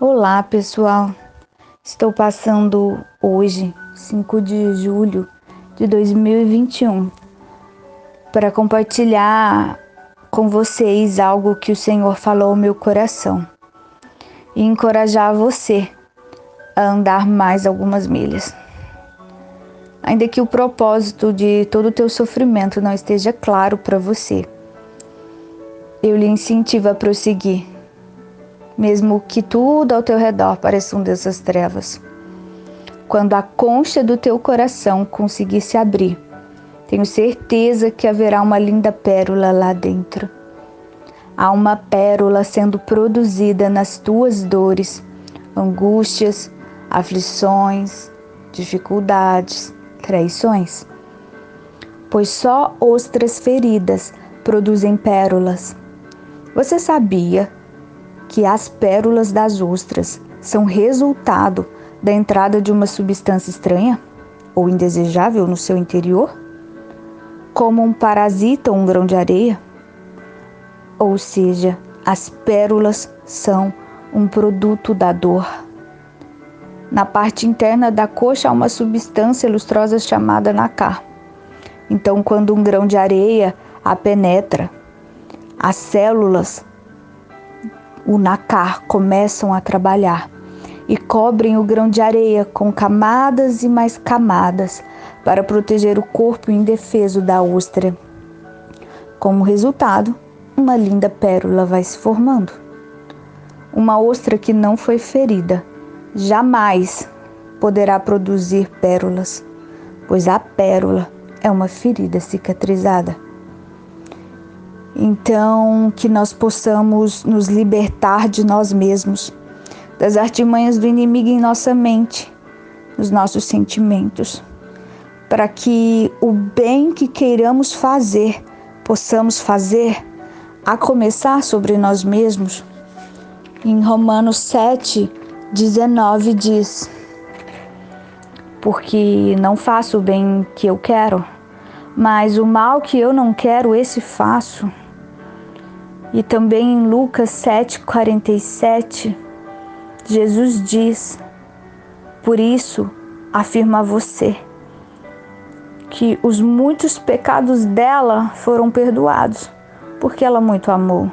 Olá, pessoal. Estou passando hoje, 5 de julho de 2021, para compartilhar com vocês algo que o Senhor falou ao meu coração e encorajar você a andar mais algumas milhas. Ainda que o propósito de todo o teu sofrimento não esteja claro para você, eu lhe incentivo a prosseguir mesmo que tudo ao teu redor pareça um dessas trevas. Quando a concha do teu coração conseguir se abrir, tenho certeza que haverá uma linda pérola lá dentro. Há uma pérola sendo produzida nas tuas dores, angústias, aflições, dificuldades, traições. Pois só ostras feridas produzem pérolas. Você sabia que as pérolas das ostras são resultado da entrada de uma substância estranha ou indesejável no seu interior, como um parasita ou um grão de areia. Ou seja, as pérolas são um produto da dor. Na parte interna da coxa há uma substância lustrosa chamada nacar. Então, quando um grão de areia a penetra, as células o nacar começam a trabalhar e cobrem o grão de areia com camadas e mais camadas para proteger o corpo indefeso da ostra. Como resultado, uma linda pérola vai se formando. Uma ostra que não foi ferida jamais poderá produzir pérolas, pois a pérola é uma ferida cicatrizada. Então, que nós possamos nos libertar de nós mesmos, das artimanhas do inimigo em nossa mente, nos nossos sentimentos, para que o bem que queiramos fazer, possamos fazer, a começar sobre nós mesmos. Em Romanos 7, 19 diz: Porque não faço o bem que eu quero, mas o mal que eu não quero, esse faço. E também em Lucas 7,47, Jesus diz: Por isso afirma você que os muitos pecados dela foram perdoados, porque ela muito amou.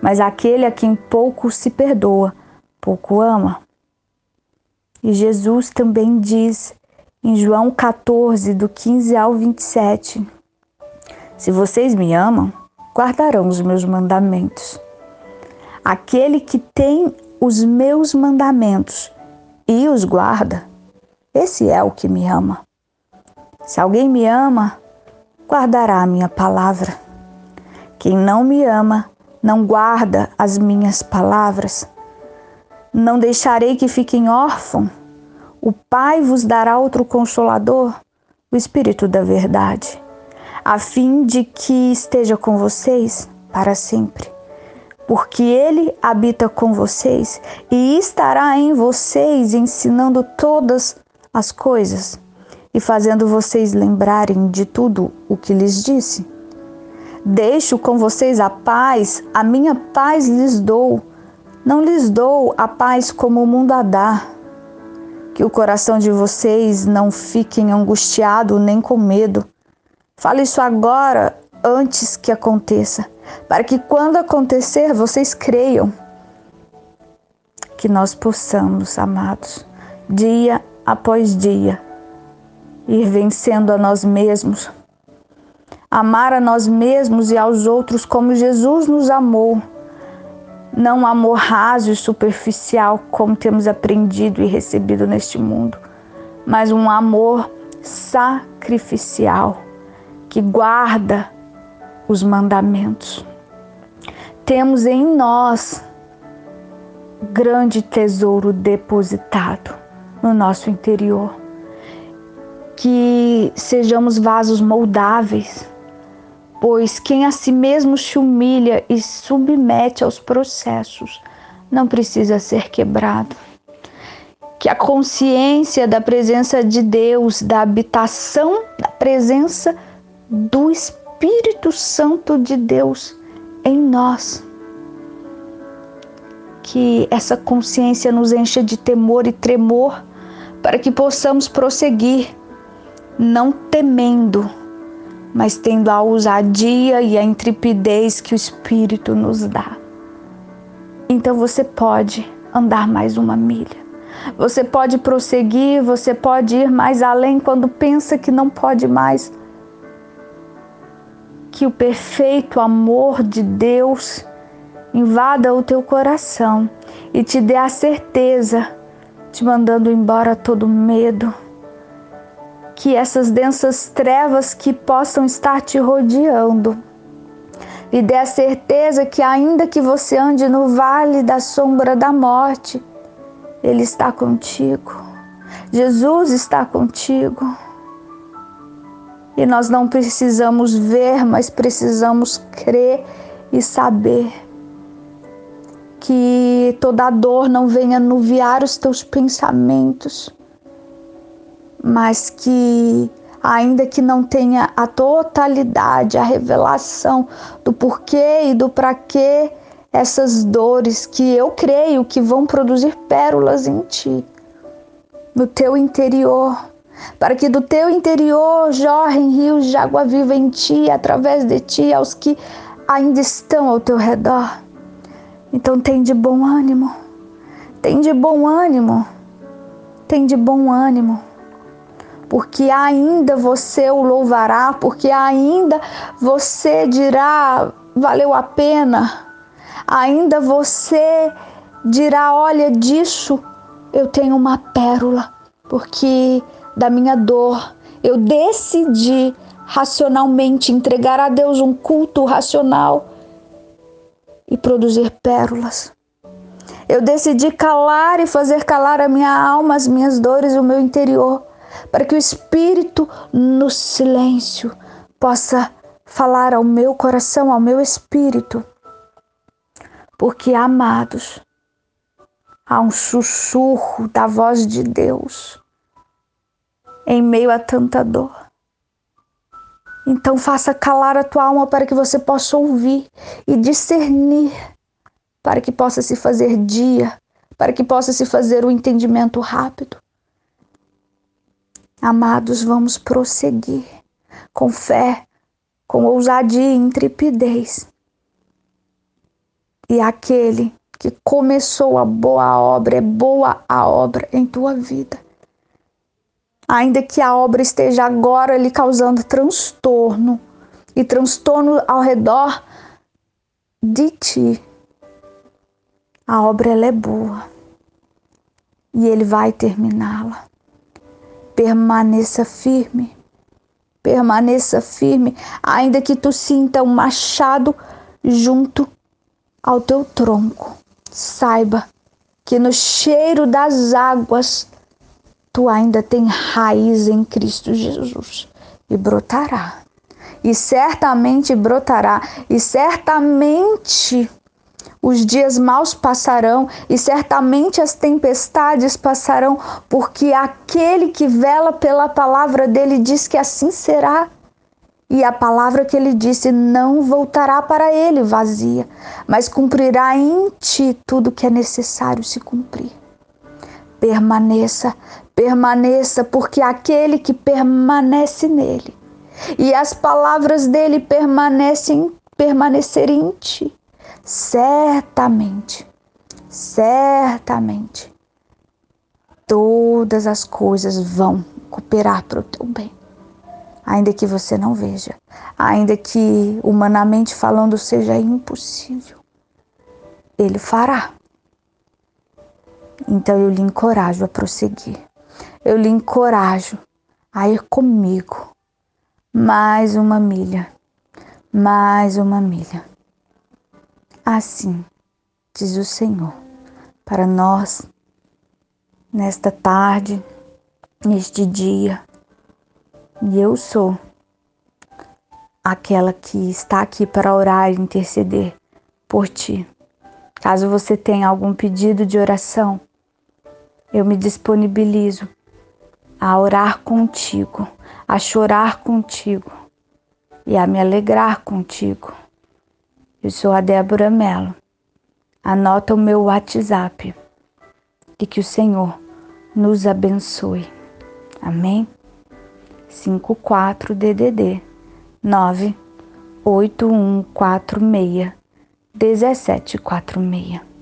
Mas aquele a quem pouco se perdoa, pouco ama. E Jesus também diz em João 14, do 15 ao 27: Se vocês me amam, guardarão os meus mandamentos. Aquele que tem os meus mandamentos e os guarda, esse é o que me ama. Se alguém me ama, guardará a minha palavra. Quem não me ama, não guarda as minhas palavras. Não deixarei que fiquem órfãos. O Pai vos dará outro consolador, o Espírito da Verdade a fim de que esteja com vocês para sempre. Porque Ele habita com vocês e estará em vocês, ensinando todas as coisas e fazendo vocês lembrarem de tudo o que lhes disse. Deixo com vocês a paz, a minha paz lhes dou. Não lhes dou a paz como o mundo a dá. Que o coração de vocês não fique angustiado nem com medo Fale isso agora, antes que aconteça, para que quando acontecer vocês creiam. Que nós possamos, amados, dia após dia, ir vencendo a nós mesmos, amar a nós mesmos e aos outros como Jesus nos amou. Não um amor raso e superficial como temos aprendido e recebido neste mundo, mas um amor sacrificial que guarda os mandamentos. Temos em nós grande tesouro depositado no nosso interior. Que sejamos vasos moldáveis, pois quem a si mesmo se humilha e submete aos processos não precisa ser quebrado. Que a consciência da presença de Deus, da habitação da presença de do Espírito Santo de Deus em nós que essa consciência nos encha de temor e tremor, para que possamos prosseguir, não temendo, mas tendo a ousadia e a intrepidez que o Espírito nos dá. Então você pode andar mais uma milha. Você pode prosseguir, você pode ir mais além quando pensa que não pode mais. Que o perfeito amor de Deus invada o teu coração e te dê a certeza, te mandando embora todo medo, que essas densas trevas que possam estar te rodeando, e dê a certeza que, ainda que você ande no vale da sombra da morte, Ele está contigo. Jesus está contigo. E nós não precisamos ver, mas precisamos crer e saber que toda dor não venha nuviar os teus pensamentos, mas que, ainda que não tenha a totalidade, a revelação do porquê e do para quê essas dores que eu creio que vão produzir pérolas em ti, no teu interior, para que do teu interior jorrem rios de água viva em ti, através de ti, aos que ainda estão ao teu redor. Então tem de bom ânimo, tem de bom ânimo, tem de bom ânimo, porque ainda você o louvará, porque ainda você dirá valeu a pena, ainda você dirá: olha, disso eu tenho uma pérola, porque da minha dor eu decidi racionalmente entregar a Deus um culto racional e produzir pérolas. Eu decidi calar e fazer calar a minha alma, as minhas dores o meu interior, para que o Espírito, no silêncio, possa falar ao meu coração, ao meu espírito. Porque, amados, há um sussurro da voz de Deus em meio a tanta dor. Então faça calar a tua alma para que você possa ouvir e discernir, para que possa se fazer dia, para que possa se fazer o um entendimento rápido. Amados, vamos prosseguir com fé, com ousadia e intrepidez. E aquele que começou a boa obra, é boa a obra em tua vida ainda que a obra esteja agora lhe causando transtorno e transtorno ao redor de ti. A obra ela é boa e ele vai terminá-la. Permaneça firme. Permaneça firme, ainda que tu sinta um machado junto ao teu tronco. Saiba que no cheiro das águas tu ainda tem raiz em Cristo Jesus e brotará. E certamente brotará, e certamente os dias maus passarão, e certamente as tempestades passarão, porque aquele que vela pela palavra dele diz que assim será. E a palavra que ele disse não voltará para ele vazia, mas cumprirá em ti tudo que é necessário se cumprir. Permaneça, permaneça, porque aquele que permanece nele e as palavras dele permanecem permanecerem em ti, certamente, certamente, todas as coisas vão cooperar para o teu bem. Ainda que você não veja, ainda que humanamente falando seja impossível, ele fará. Então eu lhe encorajo a prosseguir eu lhe encorajo a ir comigo mais uma milha, mais uma milha. Assim diz o Senhor para nós nesta tarde, neste dia. E eu sou aquela que está aqui para orar e interceder por ti. Caso você tenha algum pedido de oração, eu me disponibilizo a orar contigo, a chorar contigo e a me alegrar contigo. Eu sou a Débora Mello. Anota o meu WhatsApp e que o Senhor nos abençoe. Amém? 54 DDD 98146 1746